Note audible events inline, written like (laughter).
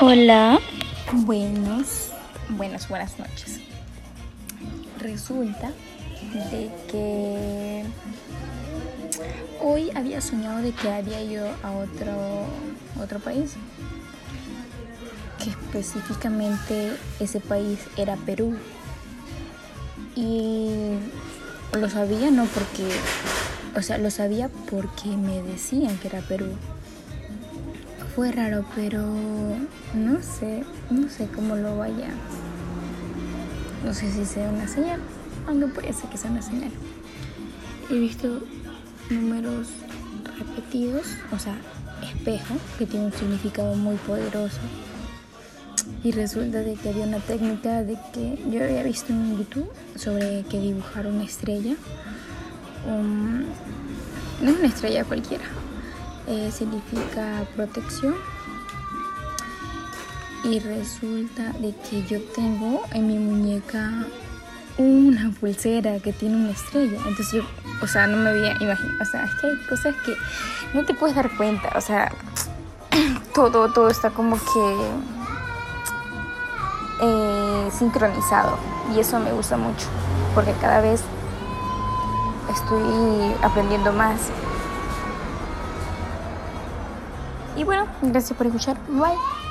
Hola. Buenos, buenas, buenas noches. Resulta de que hoy había soñado de que había ido a otro, otro país. Que específicamente ese país era Perú. Y lo sabía no porque, o sea, lo sabía porque me decían que era Perú fue raro, pero no sé, no sé cómo lo vaya. No sé si sea una señal, aunque puede ser que sea una señal. He visto números repetidos, o sea, espejo, que tiene un significado muy poderoso. Y resulta de que había una técnica de que yo había visto en YouTube sobre que dibujar una estrella. no es una estrella cualquiera, eh, significa protección. Y resulta de que yo tengo en mi muñeca una pulsera que tiene una estrella. Entonces yo o sea no me había imaginado o sea es que hay cosas que no te puedes dar cuenta. O sea (clears throat) todo todo está como que eh, sincronizado. Y eso me gusta mucho porque cada vez estoy aprendiendo más y bueno, gracias por escuchar. Bye.